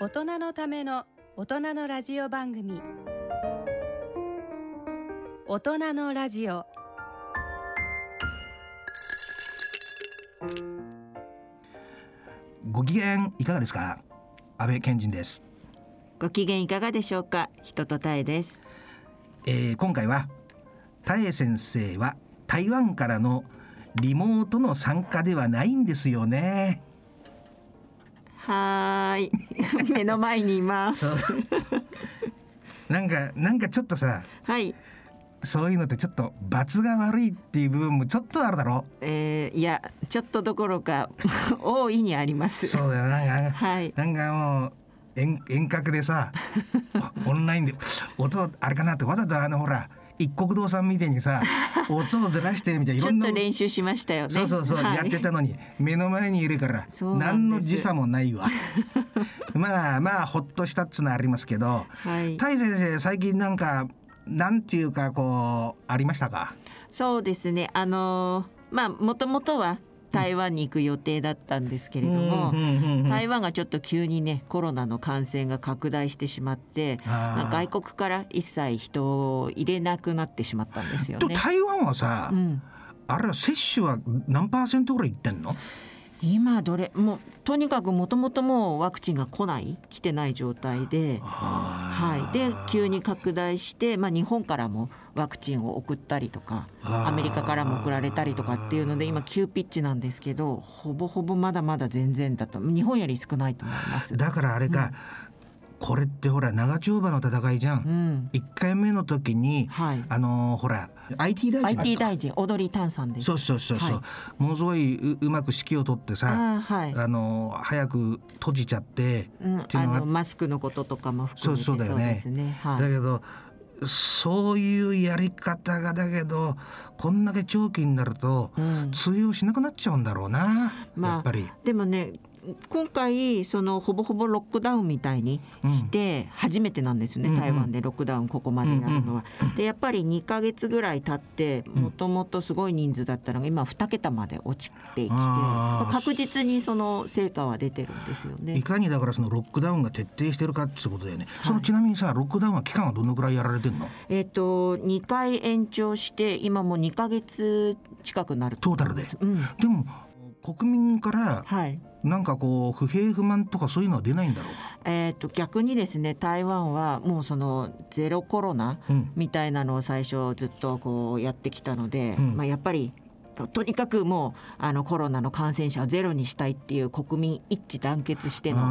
大人のための大人のラジオ番組。大人のラジオ。ご機嫌いかがですか？安倍健人です、ご機嫌いかがでしょうか？人とたえです。えー今回は田江先生は台湾からのリモートの参加ではないんですよねはーい。目の前にいます。なんかなんかちょっとさはい、そういうのってちょっと罰が悪いっていう部分もちょっとあるだろ？えー、いやちょっとどころか 大いにあります。そうだよ。なんかはい。なんかもう遠遠隔でさ オンラインで音あれかなってわざとあのほら一国堂さんみたいにさ 音をずらしてみたいないちょっろんなと練習しましたよね。そうそうそう、はい。やってたのに目の前にいるから何の時差もないわ。まあまあほっとしたっつうのはありますけどはい。大先生最近なんかなんていうかこうありましたか？そうですね。あのーまあもともとは台湾に行く予定だったんですけれども、台湾がちょっと急にねコロナの感染が拡大してしまって外国から一切人を入れなくなってしまったんですよね。と台湾はさ、うん、あれは接種は何パーセントぐらいいってんの？今どれ？もうとにかくもともともうワクチンが来ない来てない状態で、はい、で急に拡大して、まあ、日本からもワクチンを送ったりとかアメリカからも送られたりとかっていうので今急ピッチなんですけどほぼほぼまだまだ全然だと日本より少ないと思います。だからあれか、これってほら長丁場の戦いじゃん、うん。一回目の時にはい、あのーほら IT 大臣。IT 大臣踊り炭酸です。そうそうそうそう、はものすごいううまく指揮を取ってさあーはい、あの早く閉じちゃって、うん、っていうのがあのマスクのこととかも含めてそうそうだよね。ですね。はい。だけどそういうやり方がだけどこんだけ長期になるとうん。通用しなくなっちゃうんだろうな、まあやっぱり。でもね今回そのほぼほぼロックダウンみたいにして初めてなんですね、うんうん台湾でロックダウンここまでやるのは。でやっぱり2ヶ月ぐらい経ってんもともとすごい人数だったのが今2桁まで落ちてきて確実にその成果は出てるんですよいね。かにだからそのロックダウンが徹底してるかってことだよね。そのちなみにさロックダウンは期間はどのくらいやられてんの？えっ、と2回延長して今もう2ヶ月近くなると思いますトうんでも国民からはい。なんかこう不平不満とかそういうのは出ないんだろうえー、と逆にですね台湾はもうそのゼロコロナうん。みたいなのを最初ずっとこうやってきたので、うん。まあ、やっぱりとにかくもうあのコロナの感染者をゼロにしたいっていう国民一致団結しての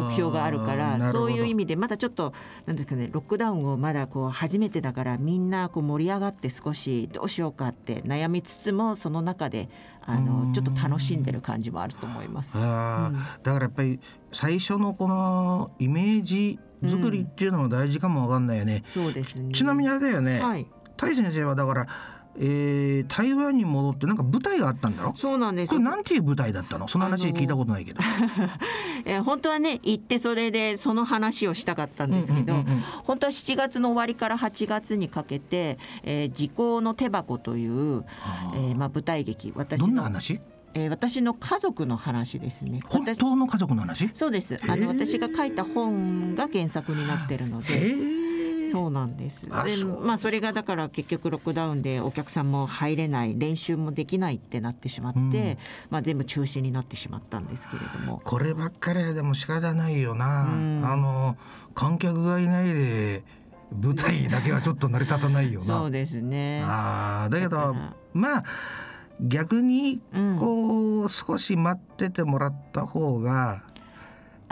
目目標があるからそういう意味でまだちょっとなんですかねロックダウンをまだこう初めてだからみんなこう盛り上がって少しどうしようかって悩みつつもその中であうん。のちょっと楽しんでる感じもあると思います。うん。だからやっぱり最初のこのイメージ作りっていうのも大事かもわかんないよね、そうですね。ちなみにあれだよね、はい。タイ先生はだから、えー台湾に戻ってなんか舞台があったんだろ？そうなんです。これなんていう舞台だったの？その話聞いたことないけど、えー本当はね行ってそれでその話をしたかったんですけど、本当は7月の終わりから8月にかけて「えー時効の手箱」という、えーまあ、舞台劇。私どんなの、話？えー私の家族の話ですね。本私当の家族の話？そうです。あの私が書いた本が原作になってるのへで。えそうなんです。でまあそれがだから結局ロックダウンでお客さんも入れない練習もできないってなってしまって、うん。まあ、全部中止になってしまったんですけれども。こればっかりはでも仕方ないよな、うん。あの観客がいないで舞台だけはちょっと成り立たないよな。そうですね。あーだけどまあ逆にうん。こう少し待っててもらった方が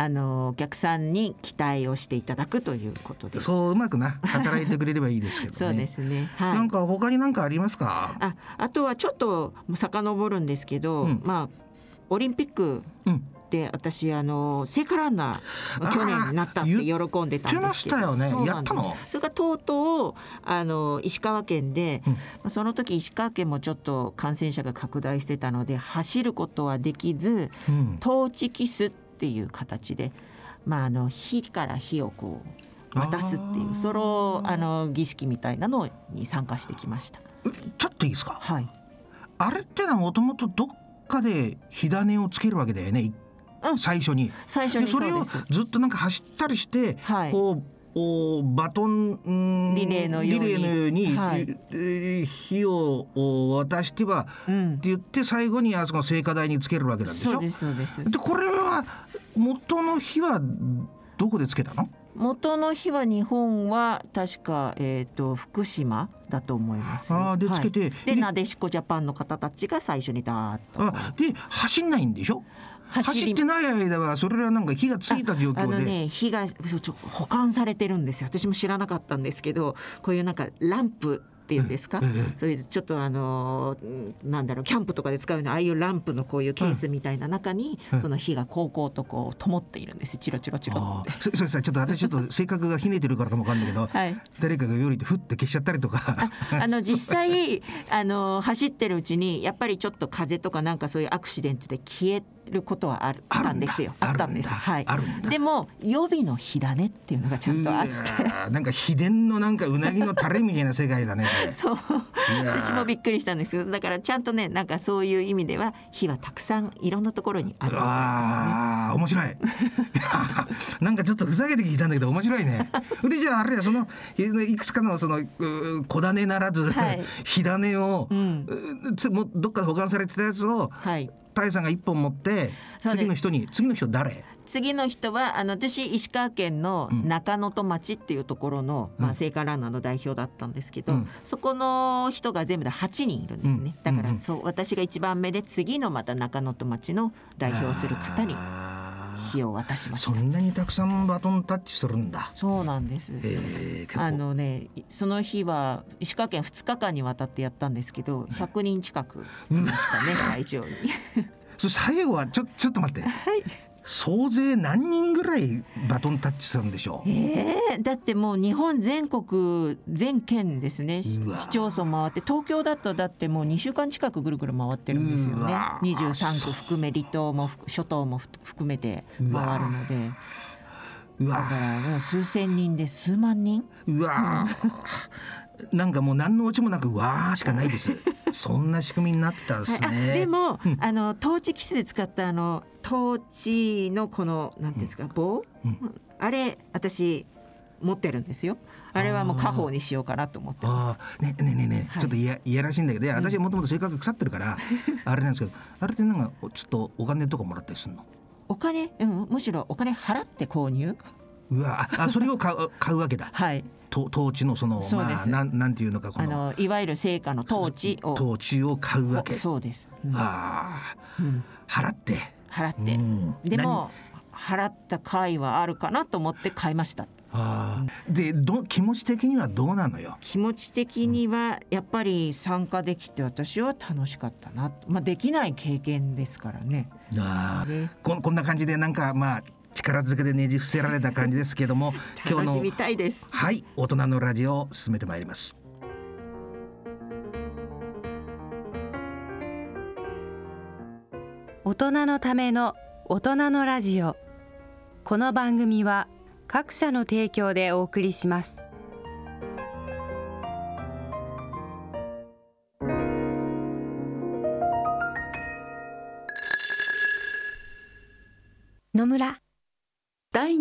あのお客さんに期待をしていただくということで。そううまくな働いてくれればいいですけどね。そうですね。は。ないんか他に何かありますか？あ、あとはちょっと遡るんですけど、うんまあオリンピックうん。で私あの聖火ランナー去年になったって喜んでたんですけど、言ってましたよねそうなんですやったの？それがとうとうあの石川県で、うんまあその時石川県もちょっと感染者が拡大してたので走ることはできず、うん。トーチキスっていう形で、まあ、あの火から火をこう渡すっていうそのあの儀式みたいなのに参加してきました。ちょっといいですか？はい、あれってのはもともとどっかで火種をつけるわけだよね。一うん最初に。最初にでそれをずっとなんか走ったりして、はいこうおバトンうんリレーのように火をお渡しては、うん。って言って最後にあそこの聖火台につけるわけなんでしょ？そうですそうです。でこれは元の火はどこでつけたの？元の日は日本は確か、えー、と福島だと思います、あーでつけてはい。ででなでしこジャパンの方たちが最初にダーッと。あで走んないんでしょ？走ってない間はそれはなんか火がついた状あの況で、ね火がちょ保管されてるんですよ。私も知らなかったんですけどこういうなんかランプっていうんですか、ええそういうちょっとあのなんだろうキャンプとかで使うようなああいうランプのこういうケースみたいな中に、うんその火がこうこうとこう灯っているんです。チロチロチロって。そそれさちょっと私ちょっと性格がひねてるからかもわかんないけど、はい。誰かがよりってふって消しちゃったりとか。あの実際あの走ってるうちにやっぱりちょっと風とかなんかそういうアクシデントで消えることはあるあったんですよ。あったんです。はい。でも予備の火種っていうのがちゃんとあって。なんか秘伝のなんかうなぎのタレみたいな世界だね そう。私もびっくりしたんですけどだからちゃんとねなんかそういう意味では火はたくさんいろんなところにあるわああ面白い。なんかちょっとふざけて聞いたんだけど面白いね。でじゃああれやそのいくつかのそのう小種ならず、はい。火種を、うん。もどっかで保管されてたやつをですねはいさんが一本持って次の人に次の人誰？次の人はあの私石川県のうん。中能登町っていうところの、うん。まあ、聖火ランナーの代表だったんですけど、うん。そこの人が全部で8人いるんですね、だから、うんうん。そう私が一番目で次のまた中能登町の代表する方にあー火を渡しましたそんなにたくさんバトンタッチするんだ。そうなんです、えー、あのねその日は石川県2日間にわたってやったんですけど100人近くいましたね 会場に。それ最後はちょちょっと待って、総勢何人ぐらいバトンタッチするんでしょう？えー、だってもう日本全国全県ですね。市町村回って東京だとだってもう2週間近くぐるぐる回ってるんですよね。うわ23区含め離島もふ諸島もふ含めて回るので。うだかわらもう数千人で数万人。うわ なんかもう何のオチもなくわーしかないです。そんな仕組みになってたんですはい、でも、うん。あのトーチキスで使ったあのトーチのこのなんていうんですか、棒、うん。あれ私持ってるんですよ。あれはもう家宝にしようかなと思ってまあー。ねねねね、はい。ちょっといやいやらしいんだけど私はもともと性格が腐ってるから、あれなんですけどあれってなんかちょっとお金とかもらったりするの？すお金、うん、むしろお金払って購入？うわああそれを買う買うわけだ。はい。と統治のそのそまあなんなんていうのかこあののいわゆる成果の統治を統治を買うわけ。そうです、うん。あうん。あ払って。払って、うん。でも払った甲斐はあるかなと思って買いました。あーでど気持ち的にはどうなのよ？気持ち的にはやっぱり参加できて私は楽しかったな、まあ、できない経験ですからね。あこんこんな感じでなんかまあ力ずくでねじ伏せられた感じですけども 今日の楽しみたいです。はい大人のラジオを進めてまいります。大人のための大人のラジオ。この番組は各社の提供でお送りします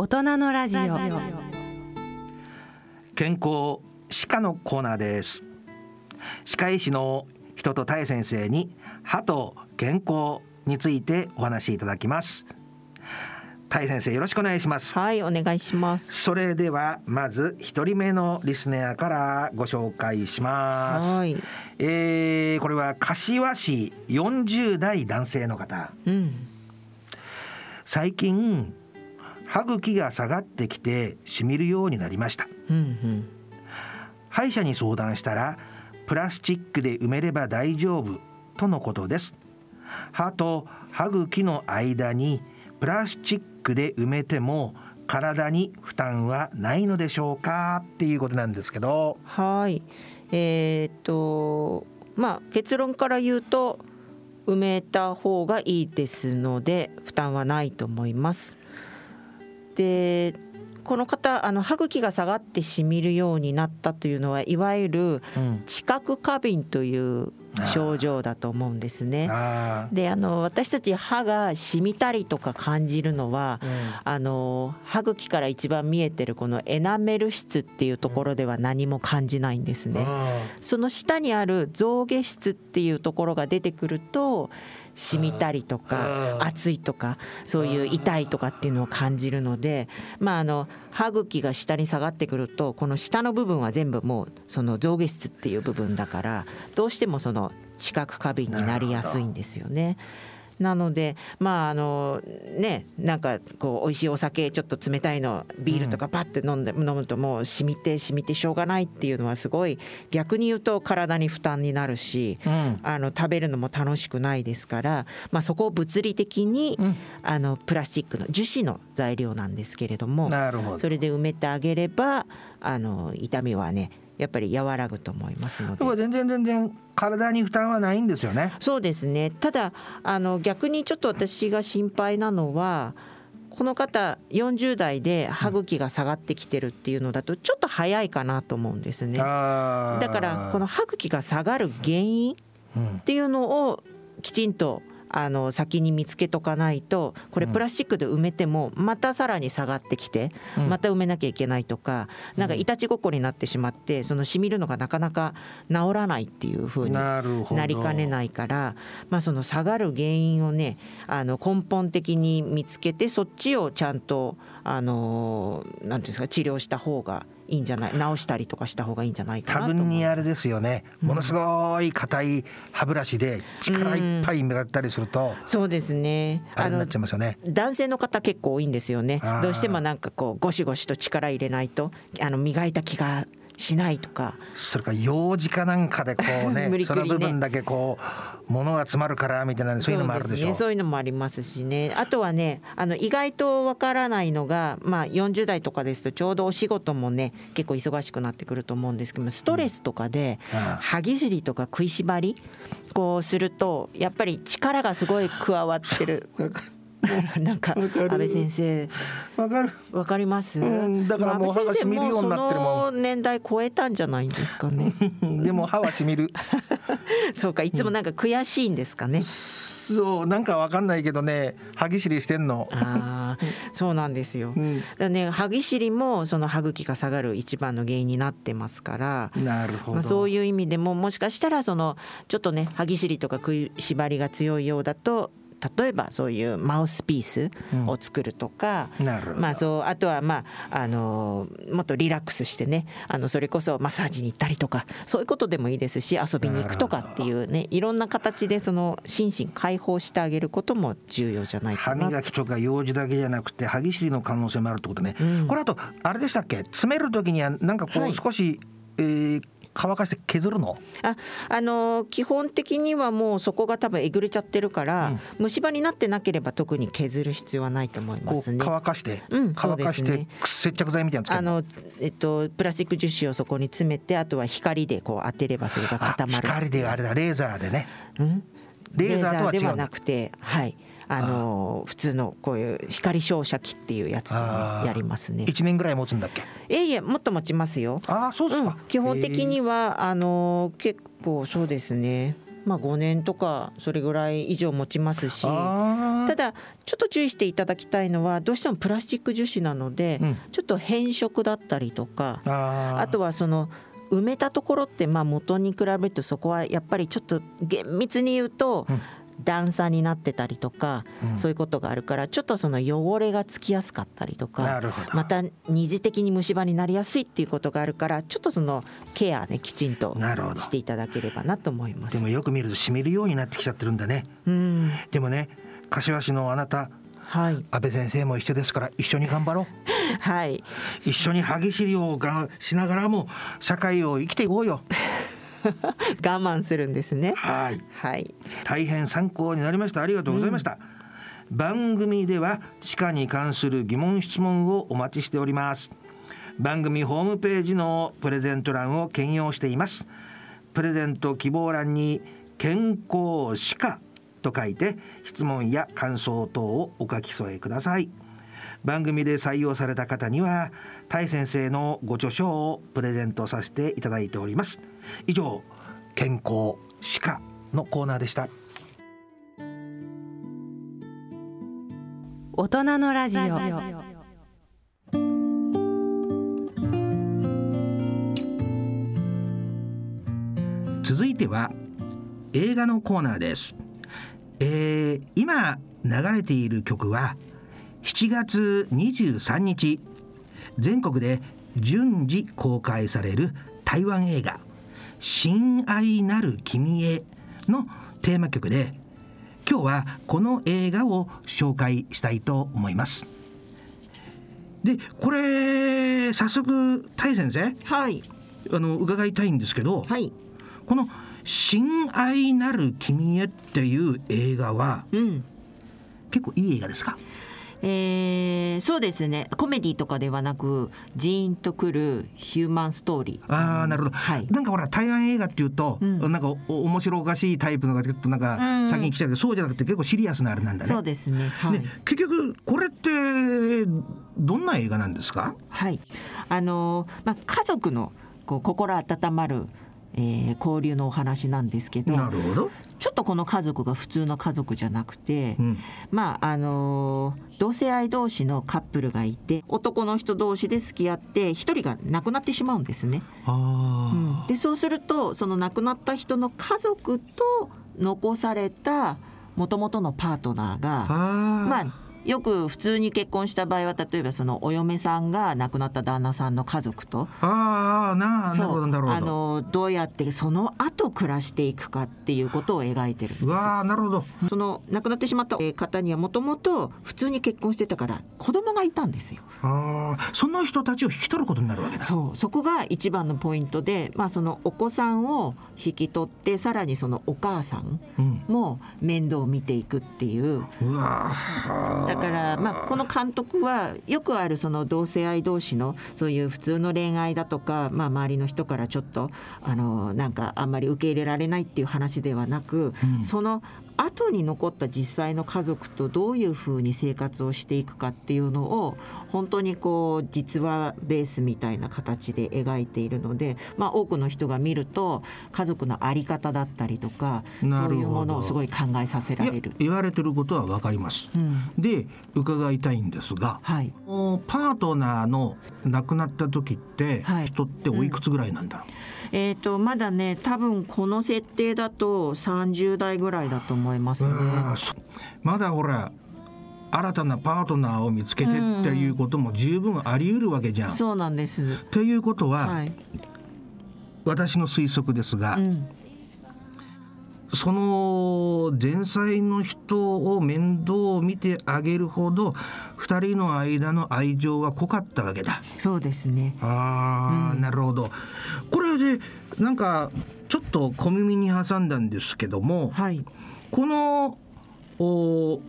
大人のラジオ。健康歯科のコーナーです。歯科医師の人とたえ先生に歯と健康についてお話しいただきます。タイ先生よろしくお願いします。はいお願いします。それではまず一人目のリスナーからご紹介します。はい。えーこれは柏市40代男性の方。うん。最近歯茎が下がってきてしみるようになりました。うん。歯医者に相談したらプラスチックで埋めれば大丈夫とのことです。歯と歯茎の間にプラスチックで埋めても体に負担はないのでしょうかっていうことなんですけど。はい。えーっとまあ結論から言うと埋めた方がいいですので負担はないと思います。でこの方あの歯茎が下がってしみるようになったというのはいわゆるうん知覚過敏という症状だと思うんですね。あであの私たち歯がしみたりとか感じるのは、あの歯茎から一番見えてるこのエナメル質っていうところでは何も感じないんですーね。その下にある象牙質っていうところが出てくるとしみたりとかうん熱いとかそういう痛いとかっていうのを感じるのでまああの歯茎が下に下がってくるとこの下の部分は全部もうその象牙質っていう部分だからどうしてもその知覚過敏になりやすいんですよね。なのでまああのねなんかこう美味しいお酒ちょっと冷たいのビールとかパッて飲んで、飲むともう染みて染みてしょうがないっていうのはすごい逆に言うと体に負担になるし、うん。あの食べるのも楽しくないですから、まあ、そこを物理的に、うん。あのプラスチックの樹脂の材料なんですけれどもなるほど。それで埋めてあげればあの痛みはねやっぱり和らぐと思いますので。全然全然体に負担はないんですよね。そうですね。ただあの逆にちょっと私が心配なのはこの方40代で歯茎が下がってきてるっていうのだとちょっと早いかなと思うんですね。だからこの歯茎が下がる原因うんっていうのをきちんとあの先に見つけとかないとこれプラスチックで埋めてもまたさらに下がってきてうん。また埋めなきゃいけないとかなんかいたちごっこになってしまってそのしみるのがなかなか治らないっていう風になりかねないから、まあ、その下がる原因をねあの根本的に見つけてそっちをちゃんとあのなんていうんですか治療した方がいいんじゃない？治したりとかした方がいいんじゃないか多なと思う分にあれですよね。ものすごい硬い歯ブラシで力いっぱい磨ったりするとそうですね。あれになっちゃいますよね。男性の方結構多いんですよね。どうしてもなんかこうゴシゴシと力入れないとあの磨いた気がしないとか。それから幼児かなんかでこうねね その部分だけこう物が詰まるからみたいなそういうのもあるでしょそうすね。そういうのもありますしね。あとはねあの意外とわからないのが、まあ、40代とかですとちょうどお仕事もね結構忙しくなってくると思うんですけどもストレスとかで歯ぎしりとか食いしばりこうするとやっぱり力がすごい加わってる なんか安倍先生。わかる。わかります、うんだからもう歯が染みるようになってるもん。年代超えたんじゃないんですかね。でも歯はしみる。そうかいつもなんか悔しいんですかね、そうなんかわかんないけどね。歯ぎしりしてんの。ああそうなんですよ、うん。だね歯ぎしりもその歯茎が下がる一番の原因になってますから。なるほど、まあ、そういう意味でももしかしたらそのちょっとね歯ぎしりとか食いしばりが強いようだと例えばそういうマウスピースを作るとか、なるほど。まあそうあとはまああのもっとリラックスしてねあのそれこそマッサージに行ったりとかそういうことでもいいですし遊びに行くとかっていうねいろんな形でその心身解放してあげることも重要じゃないか歯な磨きとか用事だけじゃなくて歯ぎしりの可能性もあるってことね、うん。これあとあれでしたっけ？詰める時にはなんかこはい。う少し、えー乾かして削るの？ああの基本的にはもうそこが多分えぐれちゃってるから、虫歯になってなければ特に削る必要はないと思いますね。乾かして、うん乾かして、ね。接着剤みたいなあのえっとプラスチック樹脂をそこに詰めてあとは光でこう当てればそれがあ固まる。光であれだレーザーでね。うん？レーザーとは違うレではなくてはいあの普通のこういう光照射器っていうやつでねやりますね。一年ぐらい持つんだっけ？いえいえもっと持ちますよ。ああそうですか、うん、基本的にはあの結構そうですね。まあ5年とかそれぐらい以上持ちますし。あただちょっと注意していただきたいのはどうしてもプラスチック樹脂なので、うん。ちょっと変色だったりとかあとはその埋めたところってまあ元に比べるとそこはやっぱりちょっと厳密に言うと、うん段差になってたりとか、うん。そういうことがあるからちょっとその汚れがつきやすかったりとなかまた二次的に虫歯になりやすいっていうことがあるからちょっとそのケアねきちんとしていただければなと思います。でもよく見るとしみるようになってきちゃってるんだね。うん。でもね柏市のあなたはい。安倍先生も一緒ですから一緒に頑張ろう。はい。一緒に歯ぎしりをがしながらも社会を生きていこうよ 我慢するんですね。はい。はい。大変参考になりました。ありがとうございました、番組では歯科に関する疑問質問をお待ちしております。番組ホームページのプレゼント欄を兼用しています。プレゼント希望欄に健康歯科と書いて質問や感想等をお書き添えください。番組で採用された方にはタイ先生のご著書をプレゼントさせていただいております以上健康歯科のコーナーでした。大人のラジオ。続いては映画のコーナーです、えー今流れている曲は7月23日。全国で順次公開される台湾映画「親愛なる君へ」のテーマ曲で今日はこの映画を紹介したいと思います。でこれ早速タイ先生はい。あの伺いたいんですけど、はい。この「親愛なる君へ」っていう映画はうん。結構いい映画ですか？えー、そうですね。コメディとかではなくジーンとくるヒューマンストーリー。ああなるほど、はい。なんかほら台湾映画っていうと、うん。なんかお面白おかしいタイプのがちょっとなんかうん。先に来ちゃうけど、そうじゃなくて結構シリアスなあれなんだね。そうですね。はい、で結局これってどんな映画なんですか？はい。あのーまあ家族のこう心温まる、えー交流のお話なんですけどちょっとこの家族が普通の家族じゃなくて、うん。まああのー同性愛同士のカップルがいて男の人同士で付き合って一人が亡くなってしまうんですね。あでそうするとその亡くなった人の家族と残された元々のパートナーがまあよく普通に結婚した場合は例えばそのお嫁さんが亡くなった旦那さんの家族と。ああなるほどなるほど。あのどうやってその後暮らしていくかっていうことを描いてるんです。うわあなるほど。その亡くなってしまったえー方にはもともと普通に結婚してたから子供がいたんですよ。あーその人たちを引き取ることになるわけだ。そうそこが一番のポイントで、まあ、そのお子さんを引き取ってさらにそのお母さんうん、も面倒を見ていくっていう。うわーだから、まあ、この監督はよくあるその同性愛同士のそういう普通の恋愛だとか、まあ、周りの人からちょっとあのなんかあんまり受け入れられないっていう話ではなく、うん。その後に残った実際の家族とどういうふうに生活をしていくかっていうのを本当にこう実話ベースみたいな形で描いているので、まあ、多くの人が見ると家族の在り方だったりとかそういうものをすごい考えさせられる。言われてることはわかります。うん。で伺いたいんですがはい。パートナーの亡くなった時ってはい。人っておいくつぐらいなんだろう、えー、とまだね多分この設定だと30代ぐらいだと思いますね。まだほら新たなパートナーを見つけてっていうことも十分あり得るわけじゃん。そうなんです。ということは、はい。私の推測ですが、うん、その前妻の人を面倒を見てあげるほど二人の間の愛情は濃かったわけだ。そうですね。ああ、うんなるほど。これでなんかちょっと小耳に挟んだんですけども、はい。このお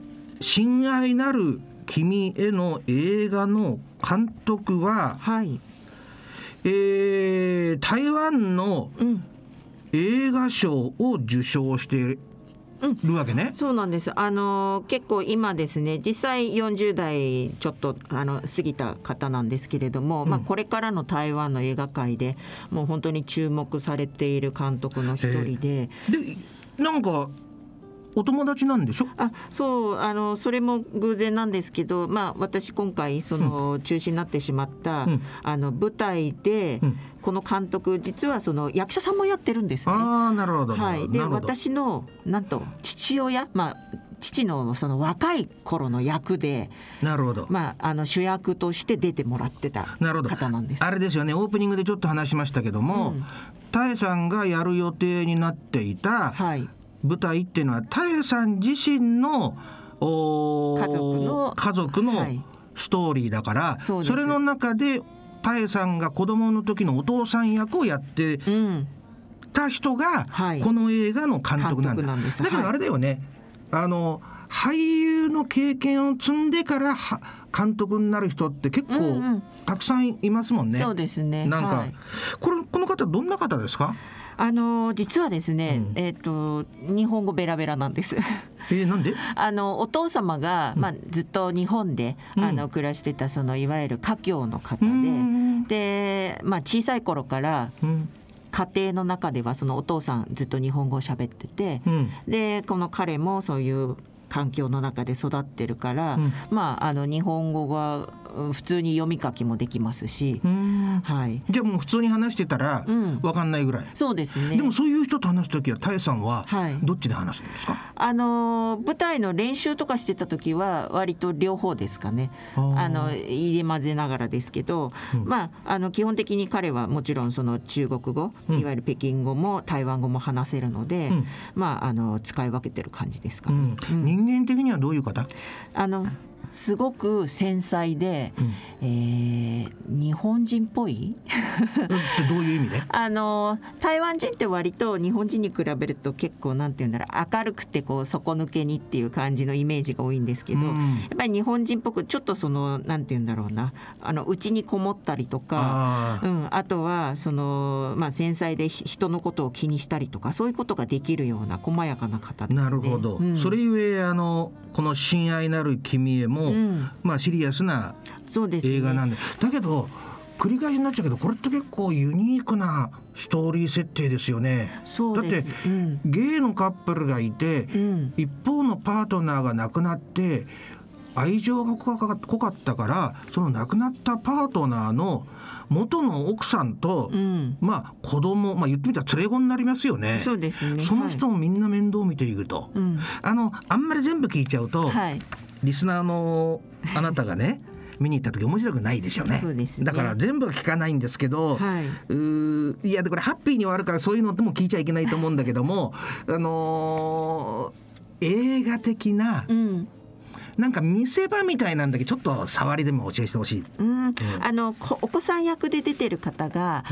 親愛なる君への映画の監督は、はい。えー台湾のうん。映画賞を受賞しているわけね。そうなんです。あの結構今ですね、実際40代ちょっとあの過ぎた方なんですけれども、まあうんこれからの台湾の映画界でもう本当に注目されている監督の一人で、でなんかお友達なんでしょ？あそうあのそれも偶然なんですけど、まあ、私今回その中止になってしまった、うん。あの舞台で、うん。この監督実はその役者さんもやってるんですね。ああなるほど、はい、で私のなんと父親、まあ、父のその若い頃の役で、なるほど、まあ、あの主役として出てもらってたなるほど。方なんです。あれですよね。オープニングでちょっと話しましたけども、うん。タエさんがやる予定になっていたはい、舞台っていうのはタエさん自身のおー家族の家族のはい。ストーリーだから、そうです。れの中でタエさんが子供の時のお父さん役をやってうん、た人がはい。この映画の監督なんだ。監督なんです。だけどはい。あれだよね、あの俳優の経験を積んでからは監督になる人って結構うんうん。たくさんいますもんね。そうですね。なんか、はい。これこの方どんな方ですか？あの実はですね、うん。えっ、と日本語ベラベラなんです。えー、なんで？あのお父様が、まあずっと日本で、うん。あの暮らしてたそのいわゆる華僑の方うーん。で、でまあ小さい頃からうん。家庭の中ではそのお父さんずっと日本語を喋ってて、うん。でこの彼もそういう環境の中で育ってるから、うん。まああの日本語がうん普通に読み書きもできますし、はい、じゃあもう普通に話してたらうん。わかんないぐらい。そうですね。でもそういう人と話す時はタエさんははい。どっちで話すんですか？あの舞台の練習とかしてた時は割と両方ですかね。あの入れ混ぜながらですけど、うん。まああの基本的に彼はもちろんその中国語、うん。いわゆる北京語も台湾語も話せるので、うん。まああの使い分けてる感じですかね。うん。うん。人間的にはどういう方？あのすごく繊細で、うん。えー日本人っぽい。どういう意味で？あの台湾人って割と日本人に比べると結構なんて言うんだろう。明るくてこう底抜けにっていう感じのイメージが多いんですけど、うん。やっぱり日本人っぽくちょっとそのなんて言うんだろうな。あの家にこもったりとか。あー。うん、あとはその、まあ、繊細でひ人のことを気にしたりとかそういうことができるような細やかな方ですね。なるほど、うん。それゆえあのこの「親愛なる君へも」うん。まあシリアスな映画なんで、だけど繰り返しになっちゃうけどこれって結構ユニークなストーリー設定ですよね。だってうん。ゲイのカップルがいて、うん。一方のパートナーが亡くなって愛情が濃かったからその亡くなったパートナーの元の奥さんと、うん。まあ子供まあ言ってみたら連れ子になりますよね。そうですね。その人はいもみんな面倒見ていくと、うん。あのあんまり全部聞いちゃうと、はいリスナーのあなたがね見に行った時面白くないですよね。ね。だから全部は聞かないんですけど、はい。うーいやでこれハッピーに終わるからそういうのでも聞いちゃいけないと思うんだけどもあのー映画的なうん。なんか見せ場みたいなんだけどちょっと触りでも教えてほしい。うん、あのこお子さん役で出てる方が、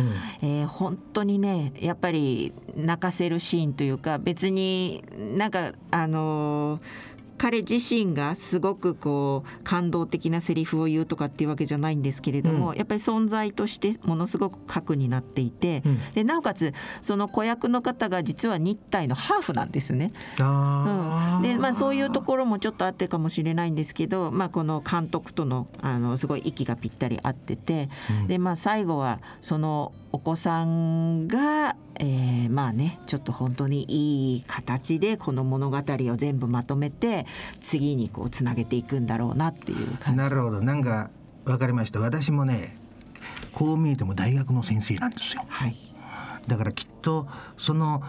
うん。えー本当にねやっぱり泣かせるシーンというか別になんかあのー彼自身がすごくこう感動的なセリフを言うとかっていうわけじゃないんですけれども、うん。やっぱり存在としてものすごく核になっていて、うん。でなおかつその子役の方が実は日体のハーフなんですね。あー。でまあ、そういうところもちょっとあってかもしれないんですけど、まあ、この監督とのあのすごい息がぴったり合ってて、うん。でまあ、最後はそのお子さんが、えーまあねちょっと本当にいい形でこの物語を全部まとめて次にこうつなげていくんだろうなっていう感じ。なるほどなんか分かりました私もねこう見えても大学の先生なんですよ。はいだからきっとその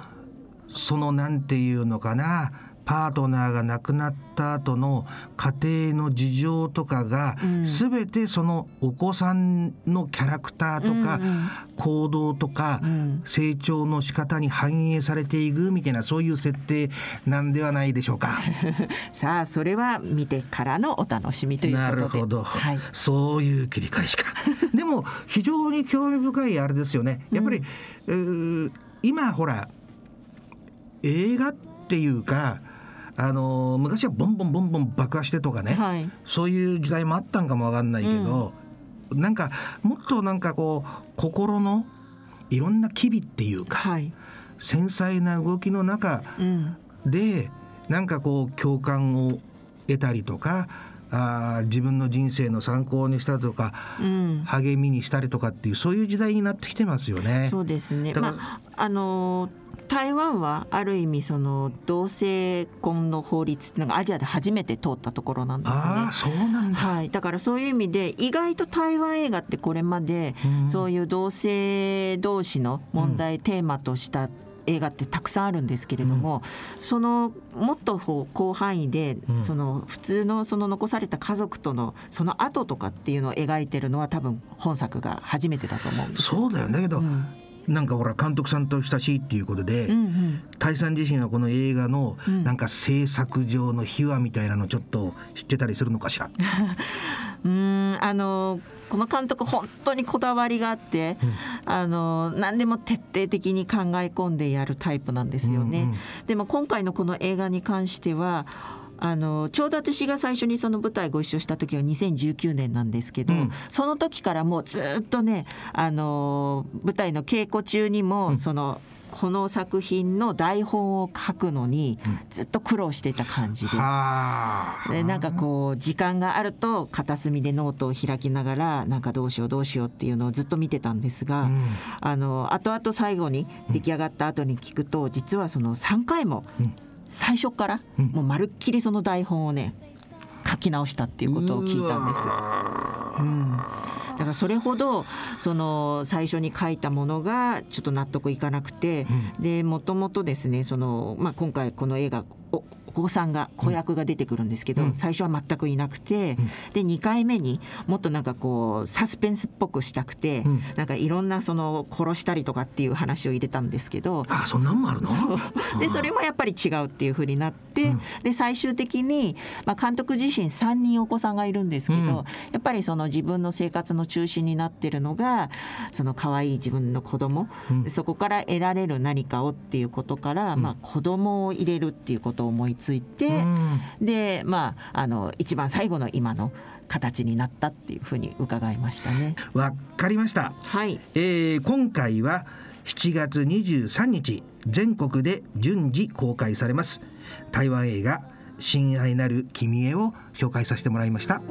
そのなんていうのかなパートナーが亡くなった後の家庭の事情とかが、うん。全てそのお子さんのキャラクターとか、うん行動とか、うん。成長の仕方に反映されていくみたいなそういう設定なんではないでしょうか。さあそれは見てからのお楽しみということなで。るほど、はい。そういう切り返しか。でも非常に興味深いあれですよね。やっぱり、うー今ほら映画っていうかあのー昔はボンボンボンボン爆破してとかね、はい。そういう時代もあったんかもわかんないけど、なんかもっとなんかこう心のいろんな機微っていうか、はい。繊細な動きの中うん。でなんかこう共感を得たりとかあー自分の人生の参考にしたとか、うん。励みにしたりとかっていうそういう時代になってきてますよね。そうですね。まああの台湾はある意味その同性婚の法律っていうのがアジアで初めて通ったところなんですね。ああそうなんだ。はい、だからそういう意味で意外と台湾映画ってこれまでうんそういう同性同士の問題テーマとした映画ってたくさんあるんですけれども、そのもっと広範囲で、うんその普通のその残された家族とのその後とかっていうのを描いてるのは多分本作が初めてだと思うんですよ。そうだよだけど、うんなんかほら監督さんと親しいっていうことで、うんうんタイさん自身はこの映画のうんなんか制作上の秘話みたいなのちょっと知ってたりするのかしら？うーんあのこの監督本当にこだわりがあって、あの何でも徹底的に考え込んでやるタイプなんですよね。うんうんでも今回のこの映画に関してはあのちょうど私が最初にその舞台ご一緒した時は2019年なんですけど、うん。その時からもうずっとねあの舞台の稽古中にも、そのこの作品の台本を書くのにずっと苦労していた感じで。はあ。でなんかこう時間があると片隅でノートを開きながらなんかどうしようどうしようっていうのをずっと見てたんですが、うん。あの後々最後に出来上がった後に聞くと実はその3回もうん最初からうん。もうまるっきりその台本をね書き直したっていうことを聞いたんです。うん、だからそれほどその最初に書いたものがちょっと納得いかなくて、でもともとですねその、まあ、今回この映画おお子さんが子役が出てくるんですけど、うん。最初は全くいなくて、で2回目にもっとなんかこうサスペンスっぽくしたくて、うん。なんかいろんなその殺したりとかっていう話を入れたんですけど。あそんなんもあるの？でそれもやっぱり違うっていうふうになって、で最終的に、まあ、監督自身3人お子さんがいるんですけど、うん。やっぱりその自分の生活の中心になってるのがその可愛い自分の子供、うん。でそこから得られる何かをっていうことから、まあ、子供を入れるっていうことを思いついて、うんでまああの一番最後の今の形になったっていうふうに伺いましたね。わかりました。はいえー今回は7月23日全国で順次公開されます台湾映画「親愛なる君へ」を紹介させてもらいました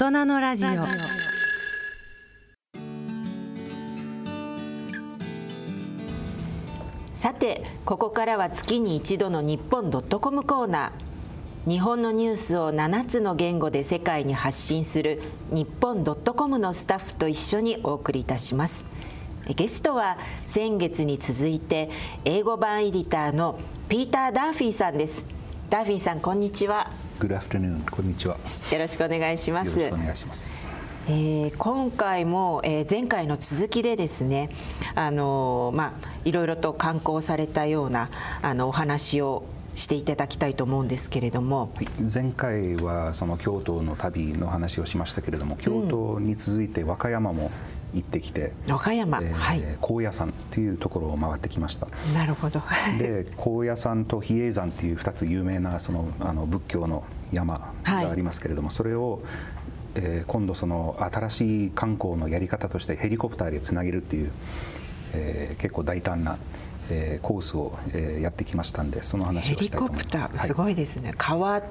人のラジオ。さてここからは月に一度の日本ドットコムコーナー。日本のニュースを7つの言語で世界に発信する日本ドットコムのスタッフと一緒にお送りいたします。ゲストは先月に続いて英語版エディターのピーター・ダーフィーさんです。ダーフィーさんこんにちは Good afternoon. こんにちは。よろしくお願いします。よろしくお願いします。えー今回も、えー前回の続きでですねあのーまあいろいろと観光されたようなあのお話をしていただきたいと思うんですけれども、はい。前回はその京都の旅の話をしましたけれども、京都に続いて和歌山も行ってきて、和歌山、えーはい。高野山というところを回ってきました。なるほど。で高野山と比叡山という2つ有名なそのあの仏教の山がありますけれども、それを、えー今度その新しい観光のやり方としてヘリコプターでつなげるっていう、えー結構大胆な、えーコースを、えーやってきましたんでその話ヘリをしたいと思います。コプターすい。ごいですね、川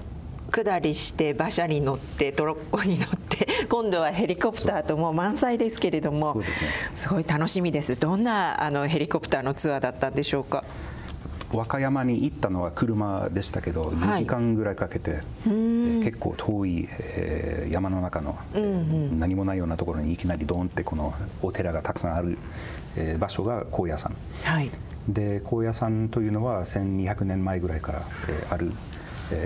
下りして馬車に乗ってトロッコに乗って 今度はヘリコプターともう満載ですけれどもね。すごい楽しみです。どんなあのヘリコプターのツアーだったんでしょうか？和歌山に行ったのは車でしたけど、はい。2時間ぐらいかけて、えー結構遠い、えー山の中の、えー何もないようなところにいきなりドーンってこのお寺がたくさんある、えー場所が高野山。はい。で高野山というのは1200年前ぐらいから、えーある、えー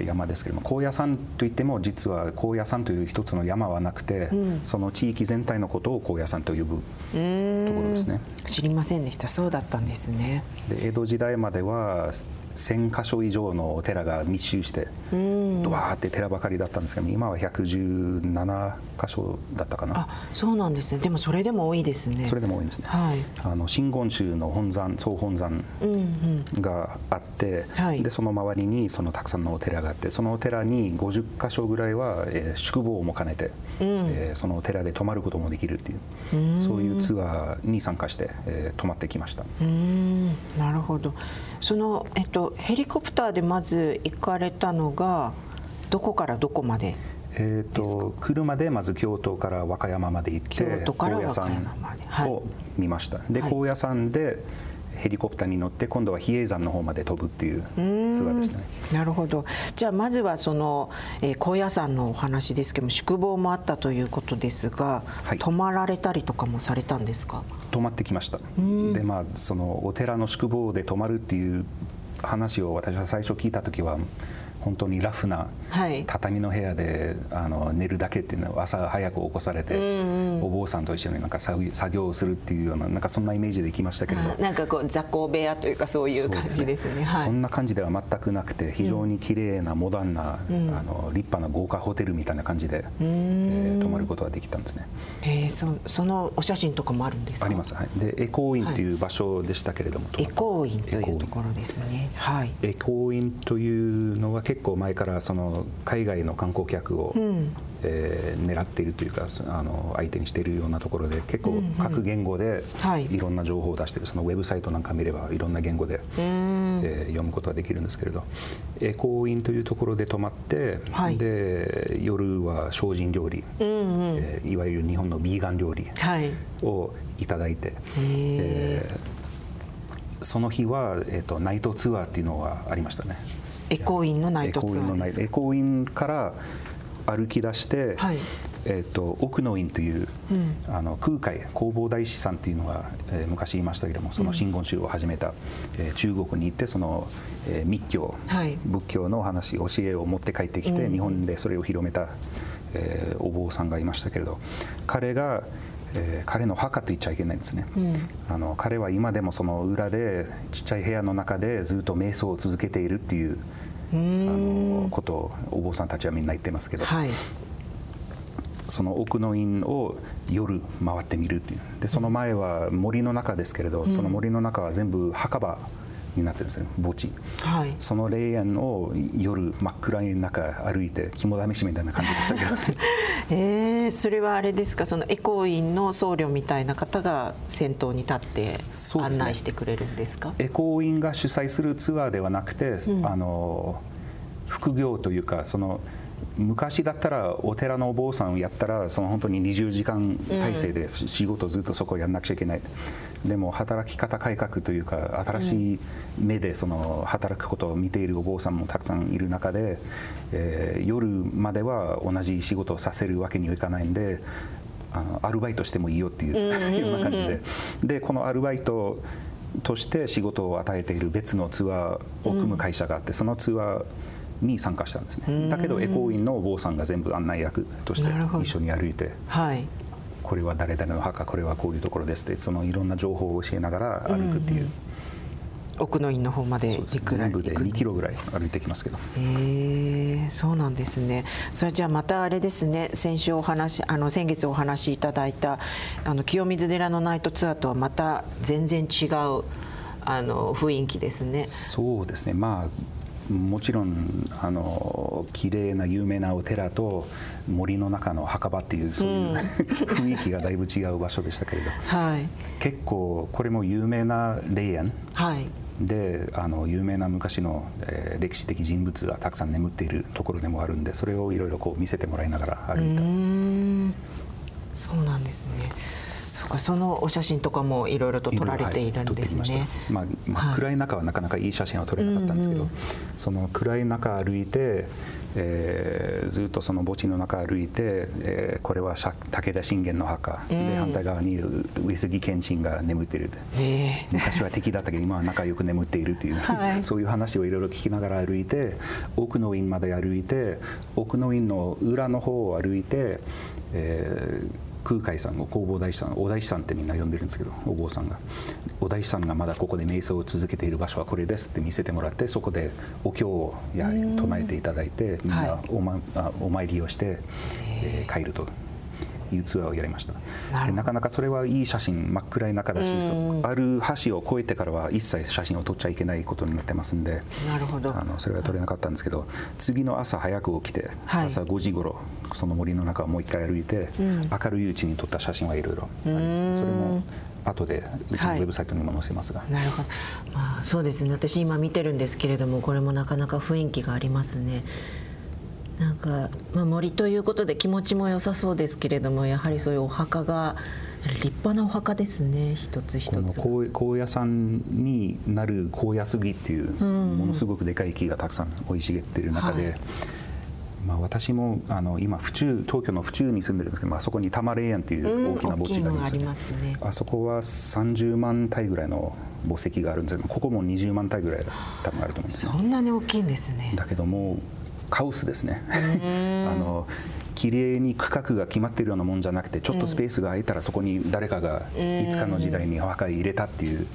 山ですけれども高野山といっても実は高野山という一つの山はなくて、その地域全体のことを高野山と呼ぶところですね。知りませんでした。そうだったんですね。で江戸時代までは、1000箇所以上のお寺が密集してドワーって寺ばかりだったんですけど今は117箇所だったかな。あそうなんですね。でもそれでも多いですね。それでも多いんですね、はい。あの真言宗の本山総本山うんうん。があって、はい。でその周りにそのたくさんのお寺があってそのお寺に50箇所ぐらいは、えー宿坊も兼ねて、えーそのお寺で泊まることもできるっていうそういうツアーに参加して、えー泊まってきました。うーん。なるほど。その、えっと、ヘリコプターでまず行かれたのがどこからどこまでえー、と車でまず京都から和歌山まで行って京都から高野山和歌山まで。はい。を見ました、ではい。高野山でヘリコプターに乗って今度は比叡山の方まで飛ぶっていうツアーでしたね。なるほど。じゃあまずはその、えー高野山のお話ですけども宿坊もあったということですが、はい。泊まられたりとかもされたんですか？泊まってきました。でまあそのお寺の宿坊で泊まるっていう話を私は最初聞いた時は本当にラフな畳の部屋であの寝るだけっていうのを朝早く起こされて、お坊さんと一緒になんか作作業をするっていうようななんかそんなイメージで行きましたけれど。あなんかこう雑魚部屋というかそういう感じですね。はい。そんな感じでは全くなくて非常に綺麗なモダンな、あの立派な豪華ホテルみたいな感じで、えー泊まることができたんですね。えーそそのお写真とかもあるんですか？あります、はい、でエコーインという場所でしたけれども、エコー院とエコー院いうところですね。はい。エコーインというのは結構前からその海外の観光客を、えー狙っているというかあの相手にしているようなところで結構各言語ではい。いろんな情報を出している。そのウェブサイトなんか見ればいろんな言語で、えー読むことができるんですけれど。エコーインというところで泊まって、はい。で夜は精進料理、えーいわゆる日本のビーガン料理はい。をいただいて、えーその日は、えー、とナイトツアーっていうのがありましたね。エコー院のナイトツアーエコーインから歩き出して、はい。えー、と奥の院という、あの空海弘法大師さんっていうのが、えー昔いましたけどもその真言宗を始めた、えー中国に行ってその、えー密教、はい。仏教の話教えを持って帰ってきて、日本でそれを広めた、えーお坊さんがいましたけれど彼がえー彼の墓と言っちゃいけないんですね、あの彼は今でもその裏でちっちゃい部屋の中でずっと瞑想を続けているっていうあのことをお坊さんたちはみんな言ってますけど、はい。その奥の院を夜回ってみるっていう。でその前は森の中ですけれど、その森の中は全部墓場になってるんですね墓地。はい。その霊園を夜真っ暗い中歩いて肝試しみたいな感じでしたけど。えー、それはあれですか？そのエコー院の僧侶みたいな方が先頭に立って案内してくれるんですか？エコー院が主催するツアーではなくて、あの副業というかその昔だったらお寺のお坊さんをやったらその本当に20時間体制でし仕事ずっとそこをやんなくちゃいけない、でも働き方改革というか新しい目でその働くことを見ているお坊さんもたくさんいる中で、えー夜までは同じ仕事をさせるわけにはいかないんであのアルバイトしてもいいよっていう ような感じで。でこのアルバイトとして仕事を与えている別のツアーを組む会社があって、そのツアーに参加したんですね。だけどエコー院のお坊さんが全部案内役として一緒に歩いて。はいこれは誰々の墓これはこういうところですってそのいろんな情報を教えながら歩くっていう,、奥の院の方まで行くら全部で2行くんですキロぐらい歩いてきますけどへえそうなんですね。それじゃあまたあれですね。先週お話あの先月お話しいただいたあの清水寺のナイトツアーとはまた全然違うあの雰囲気ですね。そうですねまあもちろんあの綺麗な有名なお寺と森の中の墓場っていうそういう、雰囲気がだいぶ違う場所でしたけれど。はい。結構これも有名な霊園はい。であの有名な昔の、えー歴史的人物がたくさん眠っているところでもあるんでそれをいろいろこう見せてもらいながら歩いた。うーん。そうなんですね。そうかそのお写真とかもいろいろと撮られているんですね。ままあまあ、暗い中はなかなかいい写真は撮れなかったんですけど、その暗い中歩いて、えーずっとその墓地の中歩いて、えーこれは武田信玄の墓、で反対側に上杉謙信が眠っているね昔は敵だったけど今は仲良く眠っているという、はい。そういう話をいろいろ聞きながら歩いて奥の院まで歩いて奥の院の裏の方を歩いて、えー空海さんを弘法大師さんお大師さんってみんな呼んでるんですけどお坊さんがお大師さんがまだここで瞑想を続けている場所はこれですって見せてもらってそこでお経をやはり唱えていただいてみんなお,、まお参りをして、えー帰ると。いうツアーをやりました。ななかなかそれはいい写真真っ暗い中だし、そある橋を越えてからは一切写真を撮っちゃいけないことになってますんでなるほど。あのそれは撮れなかったんですけど次の朝早く起きて、はい。朝5時頃その森の中をもう一回歩いて、明るいうちに撮った写真はいろいろありますねそれも後でうちのウェブサイトにも載せますが、なるほど、まあ、そうですね。私今見てるんですけれどもこれもなかなか雰囲気がありますねなんか、まあ、森ということで気持ちも良さそうですけれどもやはりそういうお墓が立派なお墓ですね一つ一このつ高高野山になる高野杉っていうものすごくでかい木がたくさん生い茂っている中で、はい。まあ、私もあの今府中東京の府中に住んでるんですけど、まあそこに多摩霊園っていう大きな墓地があります,、うん大きいのがありますね。あそこは30万体ぐらいの墓石があるんですけどここも20万体ぐらい多分あると思うんですねそんなに大きいんですね。だけどもうカオスですね。あの綺麗に区画が決まっているようなもんじゃなくてちょっとスペースが空いたらそこに誰かがいつかの時代にお墓に入れたっていう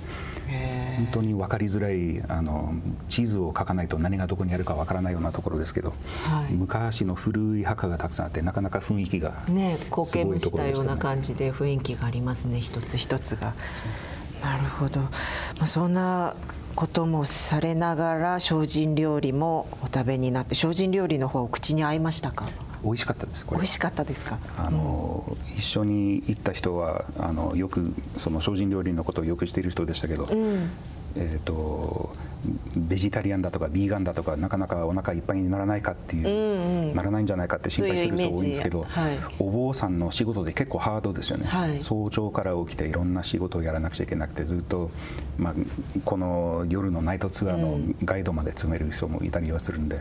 本当に分かりづらいあの地図を書かないと何がどこにあるか分からないようなところですけど、はい。昔の古い墓がたくさんあってなかなか雰囲気がね光景すごいとこ蒸したような感じで雰囲気がありますね一つ一つが。なるほど、まあ、そんなこともされながら精進料理もお食べになって精進料理の方お口に合いましたか？美味しかったですこれ。美味しかったですか？あの一緒に行った人はあのよくその精進料理のことをよくしている人でしたけど、えー、とベジタリアンだとかビーガンだとかなかなかお腹いっぱいにならないかっていう、ならないんじゃないかって心配する人多いんですけど、はい。お坊さんの仕事で結構ハードですよね、はい。早朝から起きていろんな仕事をやらなくちゃいけなくてずっと、まあ、この夜のナイトツアーのガイドまで詰める人もいたりはするんで。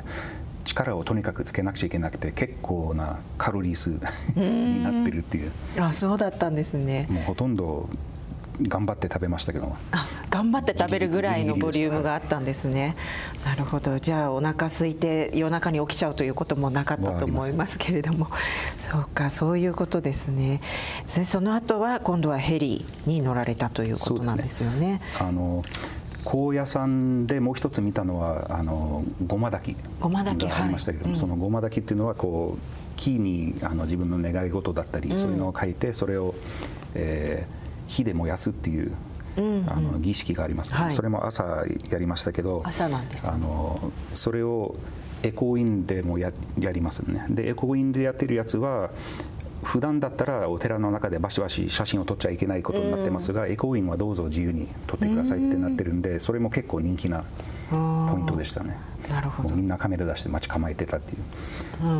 力をとにかくつけなくちゃいけなくて結構なカロリー数になってるっていう。あそうだったんですね。もうほとんど頑張って食べましたけどあ頑張って食べるぐらいのボリュームがあったんですね。なるほど。じゃあお腹空いて夜中に起きちゃうということもなかったと思いますけれども。そうかそういうことですね。でその後は今度はヘリに乗られたということなんですよね。あの高野山でもう一つ見たのはあのごま炊きごま炊きがありましたけども、はいそのごま炊きっていうのはこう木にあの自分の願い事だったり、そういうのを書いてそれを、えー火で燃やすっていう、あの儀式があります、はい。それも朝やりましたけど朝なんですね。あのそれをエコーインでもややりますね。でエコーインでやってるやつは普段だったらお寺の中でバシバシ写真を撮っちゃいけないことになってますが、エコーインはどうぞ自由に撮ってくださいってなってるんで、それも結構人気なポイントでしたね。なるほど。みんなカメラ出して待ち構えてたってい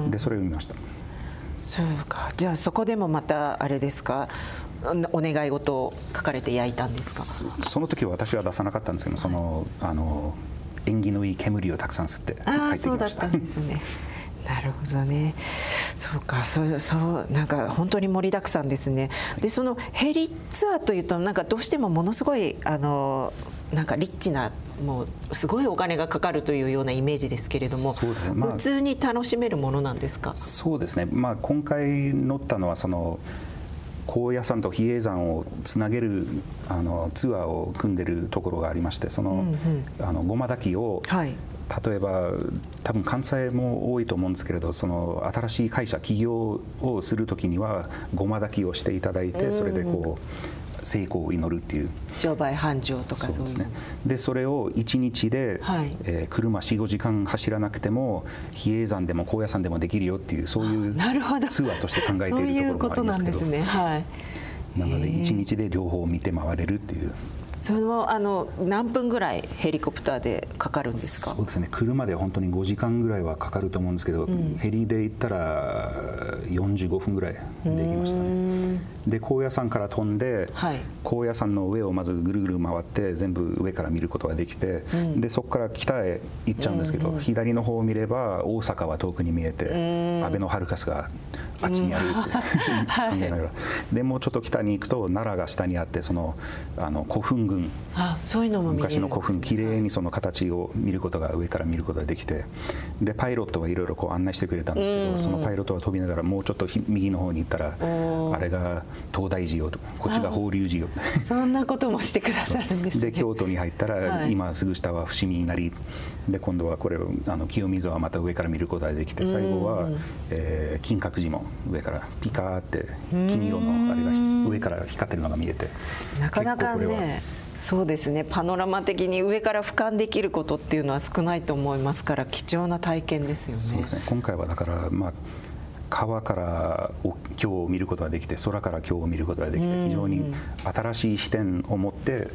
う、でそれを見ました。そうか。じゃあそこでもまたあれですか？お願い事を書かれて焼いたんですか？そその時は私は出さなかったんですけどそのあの縁起のいい煙をたくさん吸って帰ってきましたそうだったんですね。なるほどね。そうか、そうそうなんか本当に盛りだくさんですね。でそのヘリツアーというとなんかどうしてもものすごいあのなんかリッチなもうすごいお金がかかるというようなイメージですけれども、ねまあ普通に楽しめるものなんですか？そうですね、まあ、今回乗ったのはその高野山と比叡山をつなげるあのツアーを組んでるところがありましてその,、あのごま炊きを、はい例えば多分関西も多いと思うんですけれどその新しい会社起業をする時にはごま炊きをしていただいてそれでこう成功を祈るっていう。商売繁盛とかそうですね。でそれを1日で、はいえー車45時間走らなくても比叡山でも高野山でもできるよっていうそういうなるほどツアーとして考えているところことなんもありますけどですね。はい。なので1日で両方見て回れるっていうそのあの何分ぐらいヘリコプターでかかるんですか？そう。ですね。車で本当に5時間ぐらいはかかると思うんですけど、ヘリで行ったら45分ぐらいできましたね。で高野山から飛んで、はい。高野山の上をまずぐるぐる回って全部上から見ることができて、でそこから北へ行っちゃうんですけど、左の方を見れば大阪は遠くに見えて、安倍のハルカスがあっちにあるって考えながら、でもうちょっと北に行くと奈良が下にあってそのあの古墳群。あそういうのも昔の古墳きれいにその形を見ることが上から見ることができてでパイロットがいろいろこう案内してくれたんですけど、そのパイロットが飛びながらもうちょっとひ右の方に行ったらあれが東大寺よとかこっちが法隆寺よそんなこともしてくださるんですね。で京都に入ったら、はい。今すぐ下は伏見稲荷。で今度はこれをあの清水はまた上から見ることができて最後は、えー金閣寺も上からピカーって金色のあれが上から光ってるのが見えて。なかなかねそうですね。パノラマ的に上から俯瞰できることっていうのは少ないと思いますから貴重な体験ですよね。そうですね。今回はだからまあ川からお今日を見ることができて空から今日を見ることができて非常に新しい視点を持って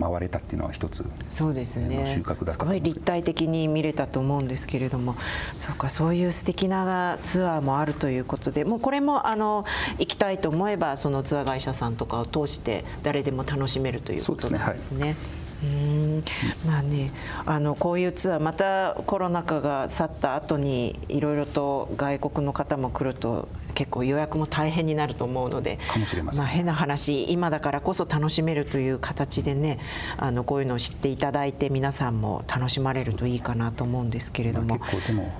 回れたっていうのは一つそうですね。収穫だったす。ごい立体的に見れたと思うんですけれども。そうかそういう素敵なツアーもあるということで。もうこれもあの行きたいと思えばそのツアー会社さんとかを通して誰でも楽しめるということなんですね。うーん。まあね、あのこういうツアーまたコロナ禍が去った後にいろいろと外国の方も来ると結構予約も大変になると思うのでかもしれません。あ、変な話今だからこそ楽しめるという形でねあのこういうのを知っていただいて皆さんも楽しまれるといいかなと思うんですけれどまあも。結構でも、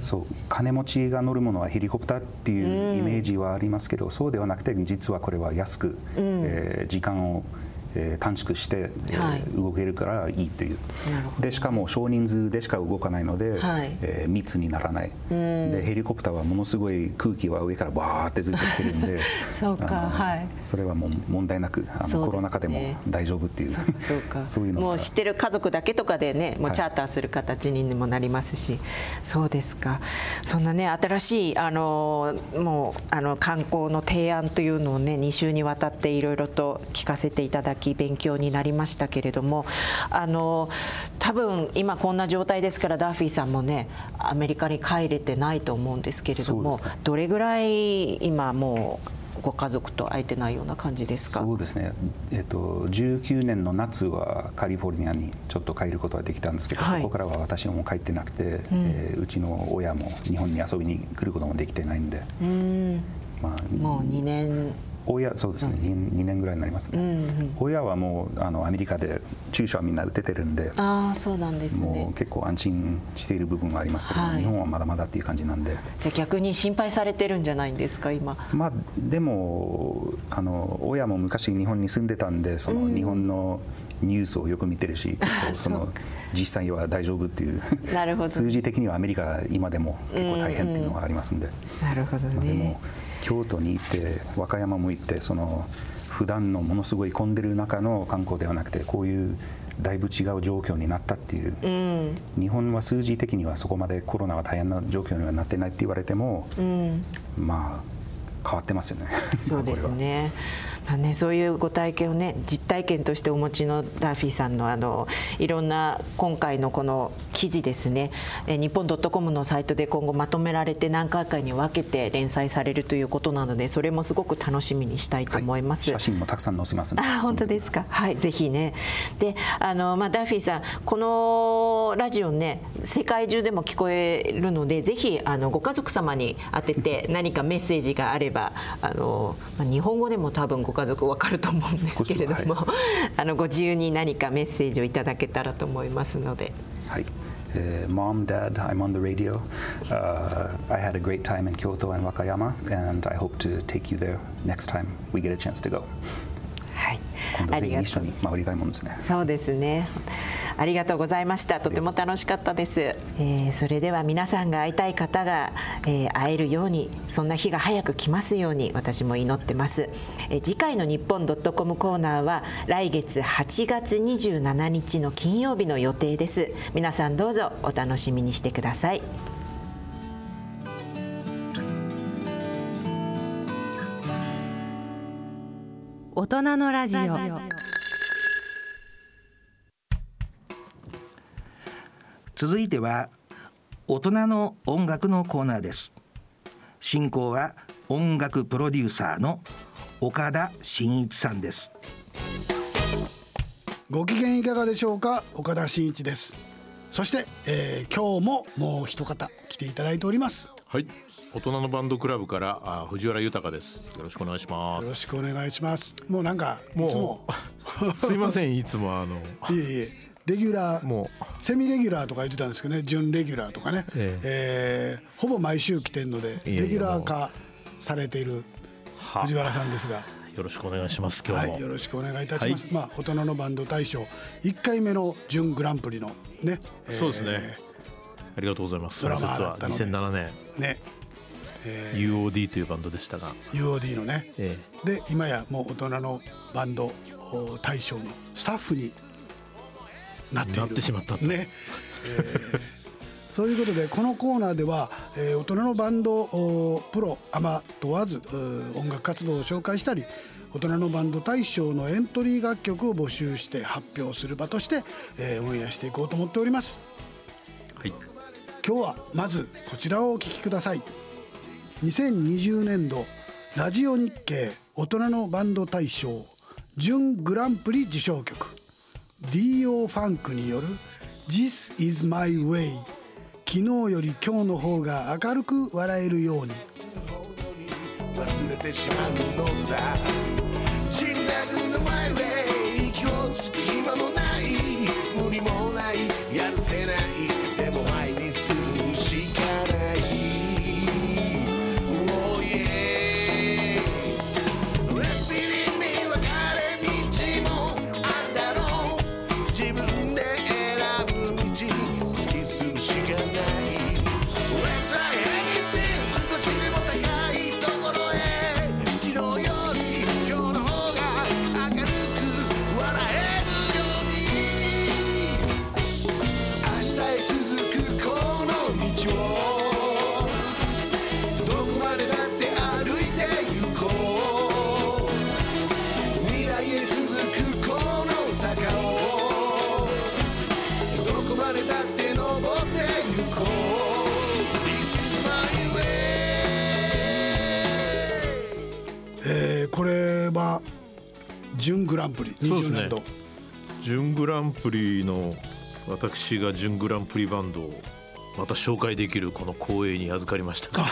そう金持ちが乗るものはヘリコプターっていうイメージはありますけど、そうではなくて実はこれは安く、えー時間を、えー短縮して、えーはい動けるからいいという。でしかも少人数でしか動かないので、はい。えー密にならない。でヘリコプターはものすごい空気は上からバーってずっと来てるんで そうかはい。それはもう問題なくあの、ね。コロナ禍でも大丈夫っていう。そうか そういうのが。もう知ってる家族だけとかでねもうはいチャーターする形にもなりますし、そうですか。そんなね新しいあのもうあの観光の提案というのをね2週にわたっていろいろと聞かせていただき勉強になりましたけれどもあの多分今こんな状態ですからダーフィーさんもねアメリカに帰れてないと思うんですけれども、どれぐらい今もうご家族と会えてないような感じですか？そうですね、えっと19年の夏はカリフォルニアにちょっと帰ることができたんですけど、はい。そこからは私も帰ってなくて、うえーうちの親も日本に遊びに来ることもできてないんで、うん。まあ、もう2年親そうですね。2, 年ぐらいになりますね、親はもうあのアメリカで注射はみんな打ててるんで。ああそうなんですもねう結構安心している部分はありますけど、はい。日本はまだまだっていう感じなんで、じゃあ逆に心配されてるんじゃないんですか今。まあ、でもあの親も昔日本に住んでたんでその日本のニュースをよく見てるし、その実際は大丈夫っていうなるほど 数字的にはアメリカが今でも結構大変っていうのがありますんで、なるほどまあでもね京都に行って和歌山も行ってその普段のものすごい混んでる中の観光ではなくてこういうだいぶ違う状況になったっていう、うん日本は数字的にはそこまでコロナが大変な状況にはなってないって言われても、うんまあ変わってますよね。そうですね。まあね、そういうご体験をね実体験としてお持ちのダーフィーさんのあのいろんな今回のこの記事ですねえー日本 .com のサイトで今後まとめられて何回かに分けて連載されるということなのでそれもすごく楽しみにしたいと思います。写真もたくさん載せますのであ本当ですか？はい、ぜひね。で、あのまあダッフィーさん、このラジオね、世界中でも聞こえるので、ぜひあのご家族様に当てて 何かメッセージがあれば、あのまあ日本語でも多分ご家族わかると思うんですけれども、あのご自由に何かメッセージをいただけたらと思いますので。はい。Uh, Mom, Dad, I'm on the radio. Uh, I had a great time in Kyoto and Wakayama, and I hope to take you there next time we get a chance to go. 今、度ぜひ一緒に回りたいもんですね。そうですね。ありがとうございました。とても楽しかったです。えーそれでは皆さんが会いたい方が、えー会えるように、そんな日が早く来ますように私も祈ってます。えー次回の日本ドットコムコーナーは来月8月27日の金曜日の予定です。皆さんどうぞお楽しみにしてください。大人のラジオ。続いては大人の音楽のコーナーです。進行は音楽プロデューサーの岡田真一さんです。ご機嫌いかがでしょうか？岡田真一です。そして、えー今日ももう一方来ていただいておりますはい。大人のバンドクラブからあ藤原豊です。よろしくお願いしまよろしすくお願いします。もうなんかいつも。すいません。いつもあの いえいえ。レギュラーもセミレギュラーとか言ってたんですけどね。準レギュラーとかね、ええ。ーほぼ毎週来てるのでレギュラー化されているは藤原さんですが。よろしくお願いします今日も、はい、よろしくお願いいたします。はい。まあ大人のバンド大賞1回目の準グランプリのね、えーそうですねありがとうございます。の説はだったので。2007年。ね。UOD というバンドでしたが、UOD のね、えで今やもう大人のバンドお大賞のスタッフになっている。なってしまったと。ね、えー。そういうことでこのコーナーでは、えー大人のバンドおプロアマ問わず音楽活動を紹介したり大人のバンド大賞のエントリー楽曲を募集して発表する場として、えーオンエアしていこうと思っております。はい今日はまずこちらをお聴きください。2020年度ラジオ日経大人のバンド大賞準グランプリ受賞曲 D.O. ファンクによる「This is my way」昨日より今日の方が明るく笑えるように。忘れてしまうのさ。ジグザグのマイウェイ息をつく暇もない。無理もない。やるせない。でもプリの私が準グランプリバンドをまた紹介できるこの光栄に預かりましたが。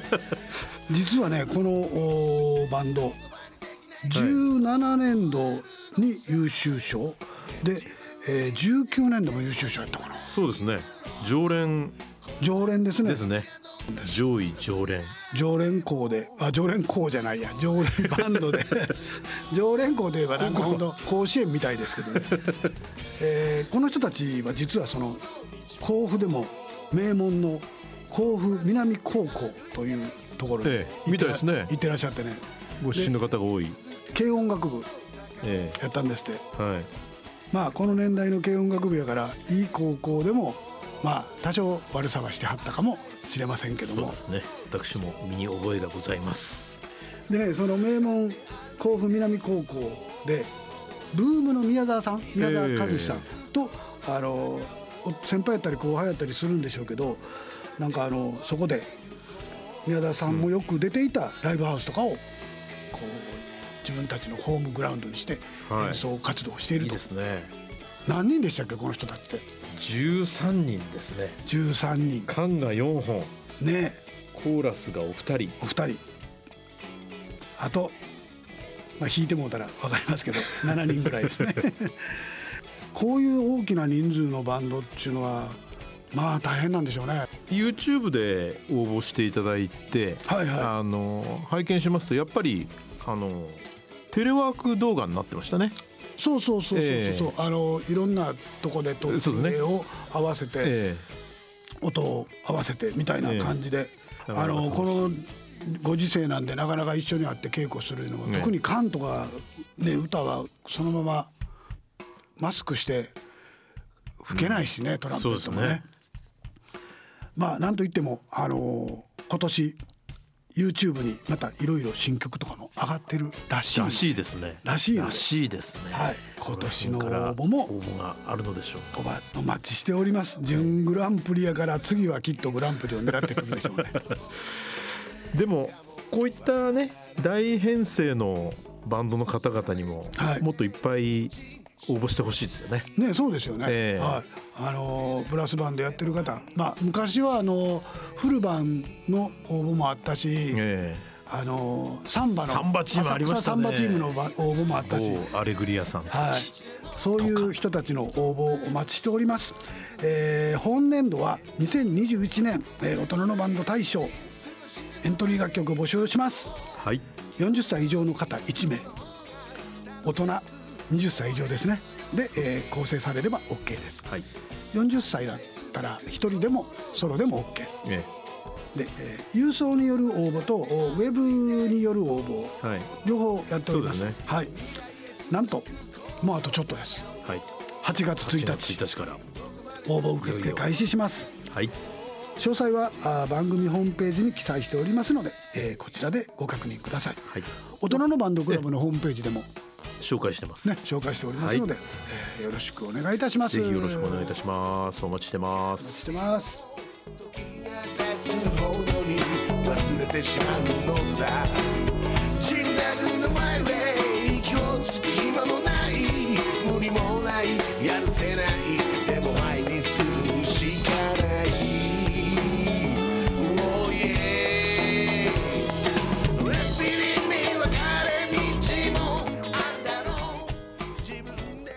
実はねこのバンド17年度に優秀賞で、えー19年度も優秀賞やったかな。そうですね。常連。常連ですね。ですね上位常連。常連校であ常連校じゃないや。常連バンドで。常連校といえばなんか本当甲子園みたいですけどね、えーこの人たちは実はその甲府でも名門の甲府南高校というところにええ行ってらみたいですね。行ってらっしゃってね。ご出身の方が多い。軽音楽部えやったんですって。えはい。まあこの年代の軽音楽部やからいい高校でもまあ多少悪さはしてはったかもしれませんけども。そうですね。私も身に覚えがございます。でねその名門甲府南高校でブームの宮沢さん宮沢和志さんと、あのお先輩やったり後輩やったりするんでしょうけどなんかあのそこで宮沢さんもよく出ていたライブハウスとかをこう自分たちのホームグラウンドにしてはい。演奏活動をしているいいと、ですね。何人でしたっけこの人たちって13人ですね。13人。缶が4本。ね。コーラスがお二人。お二人。あと、まあ、引いてもうたら分かりますけど 7人ぐらいですね。こういう大きな人数のバンドっていうのはまあ大変なんでしょうね。YouTube で応募していただいて、はいはい。あの拝見しますとやっぱりあのテレワーク動画になってましたね。そうそうそうそうそう、ええ。あのいろんなとこで撮って絵を合わせて、え音を合わせてみたいな感じで、ええ。あのこのご時世なんでなかなか一緒に会って稽古するのも、ええ。特にカントが、ね、歌はそのままマスクして吹けないしね、トランペットもね。ね。まあなんといってもあの今年 YouTube にまたいろいろ新曲とかも上がってるらしい。らしいですね。らしいらしいですね。はい。今年の応募も。応募があるのでしょう。おばお待ちしております。準グランプリやから次はきっとグランプリを狙ってくるでしょうね。でもこういったね大編成のバンドの方々にも、はい。もっといっぱい応募してほしいですよね。ねそうですよね、ええ。はい。あのーブラスバンドやってる方。まあ昔はあのーフルバンの応募もあったし、えあのーサンバのサンバチームありましたね。サンバチームのば応募もあったし、某アレグリアさんはい。そういう人たちの応募をお待ちしております。えー本年度は2021年、えー大人のバンド大賞エントリー楽曲を募集します。はい。40歳以上の方1名。大人20歳以上ですねで、えー構成されれば OK ですはい。40歳だったら1人でもソロでも OK えで、えー郵送による応募とおウェブによる応募えはい。両方やっておりますねはいなんともうあとちょっとですはい。8月1 8月日1日から。応募受付開始しますはい。詳細はあー番組ホームページに記載しておりますので、えーこちらでご確認くださいはい。大人のバンドクラブのホームページでも紹介してます。ね、紹介しておりますので、えーよろしくお願いいたします。ぜひよろしくお願いいたしします。お待ちしてましす。てます。立つほどに忘れてしまうのさジグザグのマイウェイ息をつく暇もない無理もないやるせない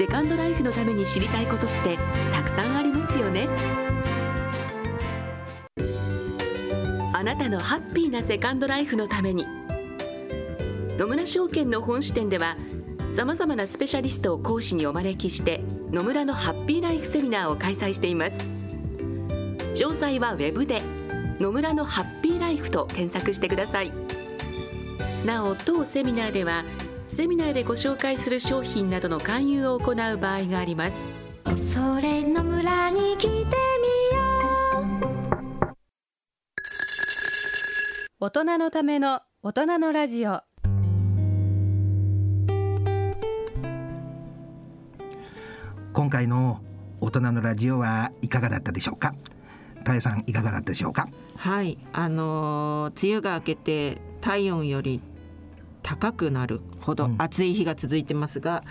セカンドライフのために知りたいことってたくさんありますよね。あなたのハッピーなセカンドライフのために。野村証券の本支店ではさまざまなスペシャリストを講師にお招きして野村のハッピーライフセミナーを開催しています。詳細はウェブで「野村のハッピーライフ」と検索してください。なお当セミナーではセミナーでご紹介する商品などの勧誘を行う場合があります。それの村に来てみよう。大人のための大人のラジオ。今回の大人のラジオはいかがだったでしょうか？たえさんいかがだったでしょうか？はい。あのー梅雨が明けて体温より高くなるほどうん。暑い日が続いてますが、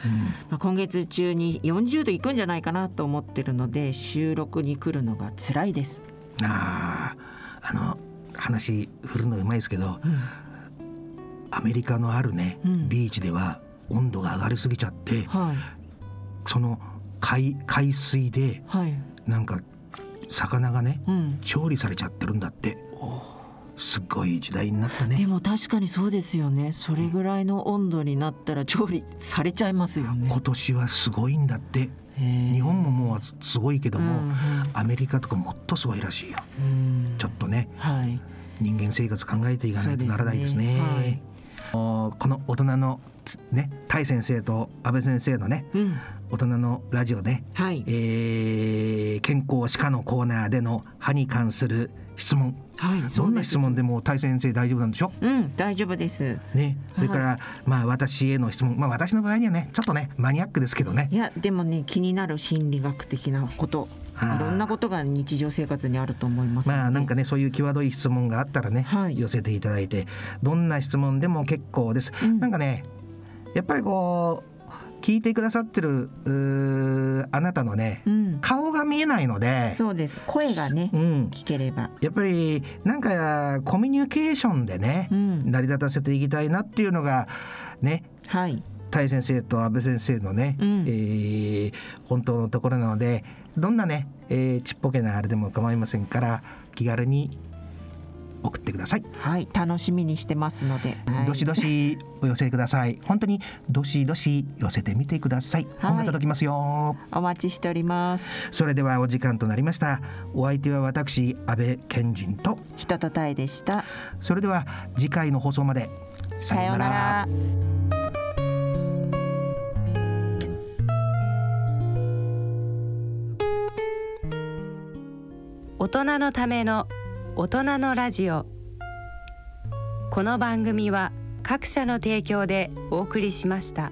まあ、今月中に40度いくんじゃないかなと思ってるので収録に来るのが辛いです。あーあの話振るのうまいですけど、アメリカのあるね、うん。ビーチでは温度が上がりすぎちゃってはい。その海海水ではい。なんか魚がねうん。調理されちゃってるんだってすっごい時代になったでねも確かにそうですよね。それぐらいの温度になったら調理されちゃいますよね今。年はすごいんだって日日本ももうすごいけども、うんアメリカとかもっとすごいらしいようんちょっとねはい。人間生活考えていかないとならないですね。ねはいおこの大人のね、タイ先生と安倍先生のね、うん。大人のラジオね、はい。えー健康歯科のコーナーでの歯に関する質問、はい。どんな質問でもタイ先生大丈夫なんでしょ？うん、大丈夫です。ね、それから、まあ私への質問、まあ私の場合にはね、ちょっとねマニアックですけどね。い。やでもね気になる心理学的なこと。いろんなことが日常生活にあると思いますので。まあなんかねそういう際どい質問があったらね、はい。寄せていただいてどんな質問でも結構です、うん。なんかねやっぱりこう聞いてくださってるあなたのね、うん。顔が見えないのでそうです。声がねうん、聞ければ。やっぱりなんかコミュニケーションでね、うん。成り立たせていきたいなっていうのがねはい。タイ先生と安倍先生のね、うん。えー本当のところなのでどんなね、えーちっぽけなあれでも構いませんから気軽に送ってください。はい楽しみにしてますので、はいどしどしお寄せください。本当にどしどし寄せてみてください。はい本が届きますよ。お待ちしておりますそれではお時間となりました。お相手は私安倍賢人と、人とたいでしたそれでは次回の放送までさようなら大人のための大人のラジオこの番組は各社の提供でお送りしました。